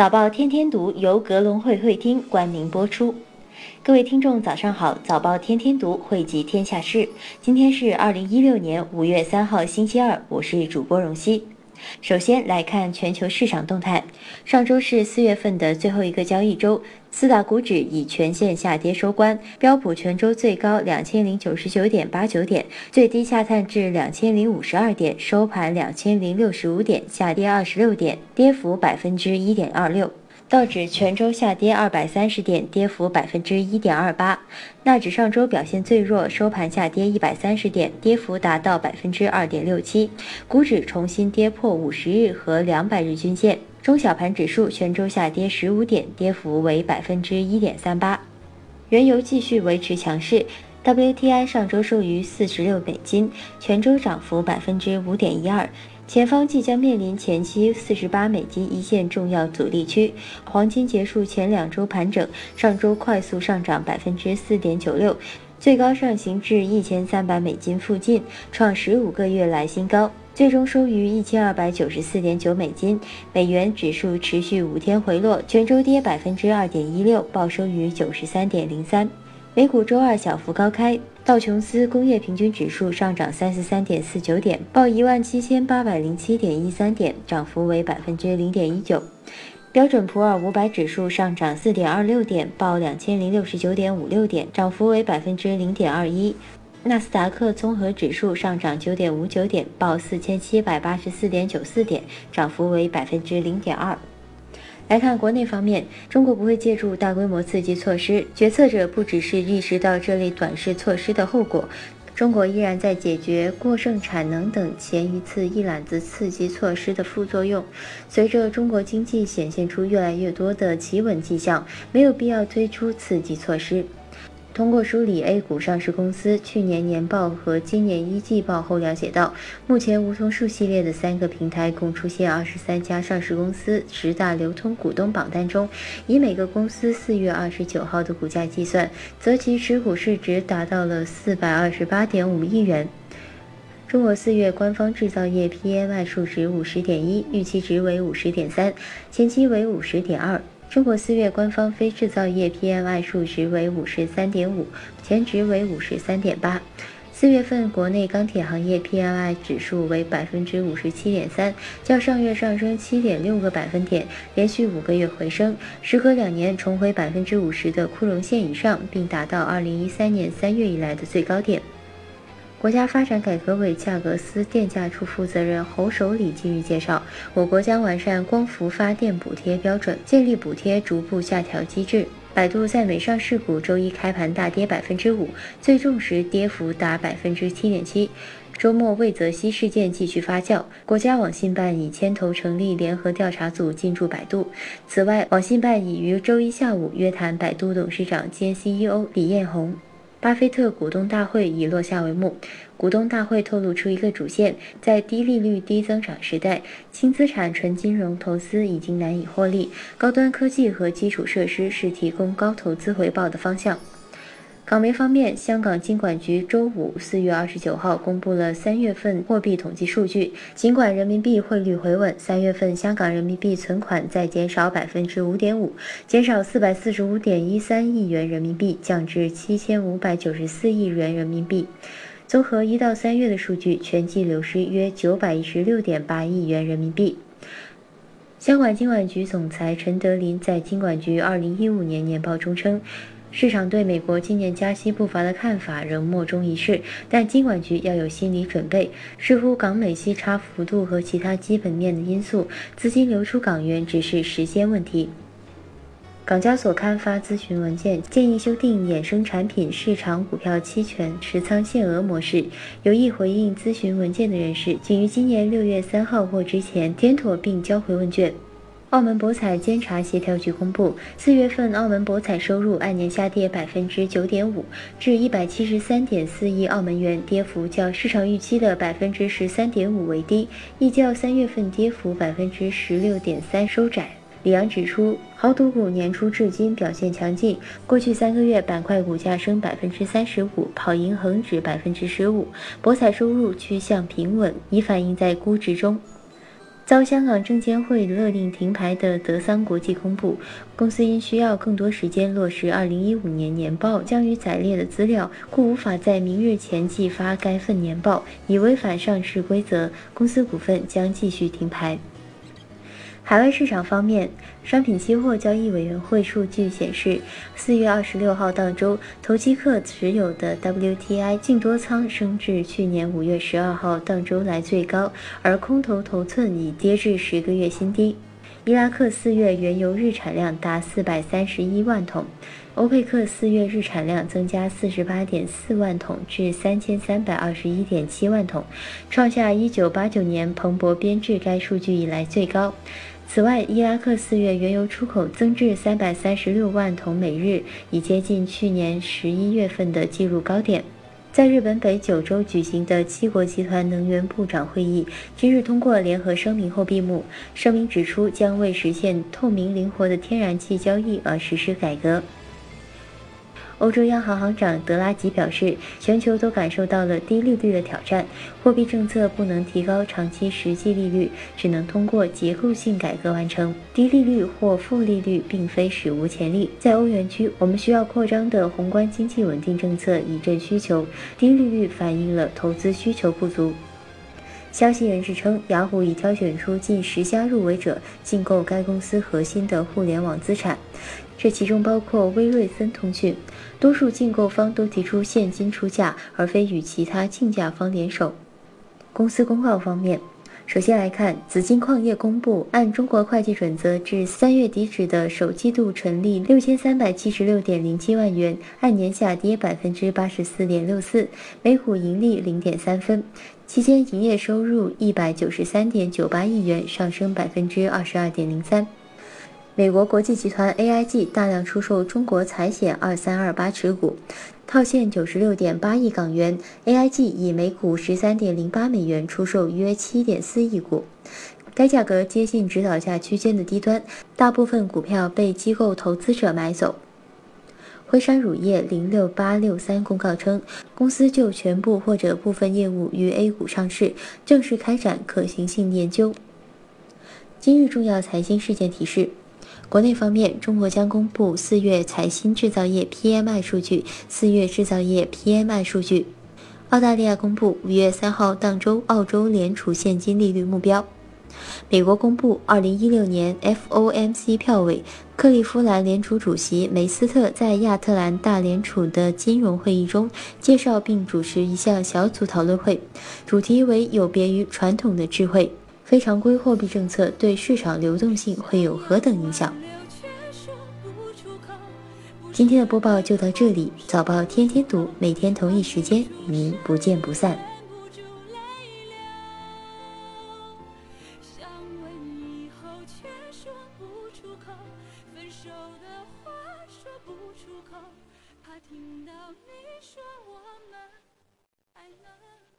早报天天读由格隆会会厅冠名播出。各位听众，早上好！早报天天读汇集天下事。今天是二零一六年五月三号，星期二。我是主播荣熙。首先来看全球市场动态。上周是四月份的最后一个交易周，四大股指以全线下跌收官。标普全周最高两千零九十九点八九点，最低下探至两千零五十二点，收盘两千零六十五点，下跌二十六点，跌幅百分之一点二六。道指全周下跌二百三十点，跌幅百分之一点二八。纳指上周表现最弱，收盘下跌一百三十点，跌幅达到百分之二点六七。股指重新跌破五十日和两百日均线。中小盘指数全周下跌十五点，跌幅为百分之一点三八。原油继续维持强势，WTI 上周收于四十六美金，全周涨幅百分之五点一二。前方即将面临前期四十八美金一线重要阻力区。黄金结束前两周盘整，上周快速上涨百分之四点九六，最高上行至一千三百美金附近，创十五个月来新高，最终收于一千二百九十四点九美金。美元指数持续五天回落，全周跌百分之二点一六，报收于九十三点零三。美股周二小幅高开。道琼斯工业平均指数上涨三十三点四九点，报一万七千八百零七点一三点，涨幅为百分之零点一九。标准普尔五百指数上涨四点二六点，报两千零六十九点五六点，涨幅为百分之零点二一。纳斯达克综合指数上涨九点五九点，报四千七百八十四点九四点，涨幅为百分之零点二。来看国内方面，中国不会借助大规模刺激措施，决策者不只是意识到这类短视措施的后果，中国依然在解决过剩产能等前一次一揽子刺激措施的副作用。随着中国经济显现出越来越多的企稳迹象，没有必要推出刺激措施。通过梳理 A 股上市公司去年年报和今年一季报后了解到，目前梧桐树系列的三个平台共出现二十三家上市公司十大流通股东榜单中，以每个公司四月二十九号的股价计算，则其持股市值达到了四百二十八点五亿元。中国四月官方制造业 PMI 数值五十点一，预期值为五十点三，前期为五十点二。中国四月官方非制造业 PMI 数值为五十三点五，前值为五十三点八。四月份国内钢铁行业 PMI 指数为百分之五十七点三，较上月上升七点六个百分点，连续五个月回升，时隔两年重回百分之五十的枯荣线以上，并达到二零一三年三月以来的最高点。国家发展改革委价格司电价处负责人侯守礼近日介绍，我国将完善光伏发电补贴标准，建立补贴逐步下调机制。百度在美上市股周一开盘大跌百分之五，最重时跌幅达百分之七点七。周末魏则西事件继续发酵，国家网信办已牵头成立联合调查组进驻百度。此外，网信办已于周一下午约谈百度董事长兼 CEO 李彦宏。巴菲特股东大会已落下帷幕。股东大会透露出一个主线，在低利率、低增长时代，轻资产纯金融投资已经难以获利，高端科技和基础设施是提供高投资回报的方向。港媒方面，香港金管局周五四月二十九号公布了三月份货币统计数据。尽管人民币汇率回稳，三月份香港人民币存款再减少百分之五点五，减少四百四十五点一三亿元人民币，降至七千五百九十四亿元人民币。综合一到三月的数据，全季流失约九百一十六点八亿元人民币。香港金管局总裁陈德林在金管局二零一五年年报中称。市场对美国今年加息步伐的看法仍莫衷一是，但金管局要有心理准备。视乎港美息差幅度和其他基本面的因素，资金流出港元只是时间问题。港交所刊发咨询文件，建议修订衍生产品市场股票期权持仓限额模式。有意回应咨询文件的人士，仅于今年六月三号或之前填妥并交回问卷。澳门博彩监察协调局公布，四月份澳门博彩收入按年下跌百分之九点五，至一百七十三点四亿澳门元，跌幅较市场预期的百分之十三点五为低，亦较三月份跌幅百分之十六点三收窄。李阳指出，豪赌股年初至今表现强劲，过去三个月板块股价升百分之三十五，跑赢恒指百分之十五，博彩收入趋向平稳，已反映在估值中。遭香港证监会勒令停牌的德桑国际公布，公司因需要更多时间落实2015年年报将于载列的资料，故无法在明日前寄发该份年报，已违反上市规则，公司股份将继续停牌。海外市场方面，商品期货交易委员会数据显示，四月二十六号当周，投机客持有的 WTI 净多仓升至去年五月十二号当周来最高，而空头头寸已跌至十个月新低。伊拉克四月原油日产量达四百三十一万桶，欧佩克四月日产量增加四十八点四万桶至三千三百二十一点七万桶，创下一九八九年彭博编制该数据以来最高。此外，伊拉克四月原油出口增至三百三十六万桶每日，已接近去年十一月份的纪录高点。在日本北九州举行的七国集团能源部长会议今日通过联合声明后闭幕。声明指出，将为实现透明灵活的天然气交易而实施改革。欧洲央行行长德拉吉表示，全球都感受到了低利率的挑战，货币政策不能提高长期实际利率，只能通过结构性改革完成。低利率或负利率并非史无前例，在欧元区，我们需要扩张的宏观经济稳定政策以振需求，低利率反映了投资需求不足。消息人士称，雅虎已挑选出近十家入围者，竞购该公司核心的互联网资产，这其中包括威瑞森通讯。多数竞购方都提出现金出价，而非与其他竞价方联手。公司公告方面，首先来看紫金矿业公布，按中国会计准则，至三月底止的首季度纯利六千三百七十六点零七万元，按年下跌百分之八十四点六四，每股盈利零点三分。期间营业收入一百九十三点九八亿元，上升百分之二十二点零三。美国国际集团 AIG 大量出售中国财险二三二八持股，套现九十六点八亿港元。AIG 以每股十三点零八美元出售约七点四亿股，该价格接近指导价区间的低端，大部分股票被机构投资者买走。辉山乳业零六八六三公告称，公司就全部或者部分业务于 A 股上市，正式开展可行性研究。今日重要财经事件提示。国内方面，中国将公布四月财新制造业 PMI 数据，四月制造业 PMI 数据。澳大利亚公布五月三号当周澳洲联储现金利率目标。美国公布二零一六年 FOMC 票委，克利夫兰联储主席梅斯特在亚特兰大联储的金融会议中介绍并主持一项小组讨论会，主题为有别于传统的智慧。非常规货币政策对市场流动性会有何等影响？今天的播报就到这里，早报天天读，每天同一时间与您不见不散。怕听到你说我们还能。